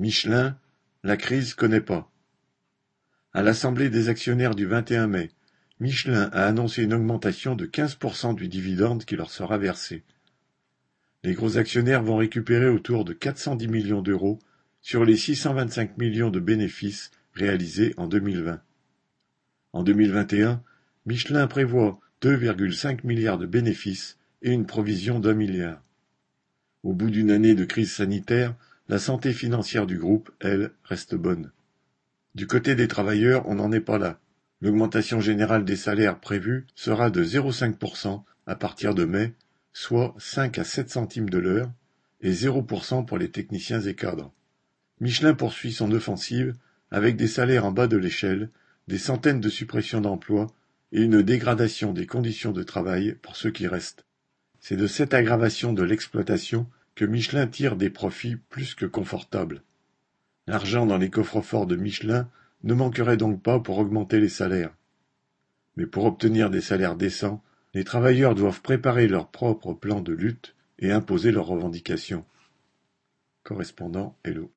Michelin, la crise connaît pas. À l'assemblée des actionnaires du 21 mai, Michelin a annoncé une augmentation de 15% du dividende qui leur sera versé. Les gros actionnaires vont récupérer autour de 410 millions d'euros sur les 625 millions de bénéfices réalisés en 2020. En 2021, Michelin prévoit 2,5 milliards de bénéfices et une provision d'un milliard. Au bout d'une année de crise sanitaire, la santé financière du groupe, elle, reste bonne. Du côté des travailleurs, on n'en est pas là. L'augmentation générale des salaires prévue sera de 0,5% à partir de mai, soit 5 à 7 centimes de l'heure, et 0% pour les techniciens et cadres. Michelin poursuit son offensive avec des salaires en bas de l'échelle, des centaines de suppressions d'emplois et une dégradation des conditions de travail pour ceux qui restent. C'est de cette aggravation de l'exploitation Michelin tire des profits plus que confortables. L'argent dans les coffres-forts de Michelin ne manquerait donc pas pour augmenter les salaires. Mais pour obtenir des salaires décents, les travailleurs doivent préparer leur propre plan de lutte et imposer leurs revendications. Correspondant Hello.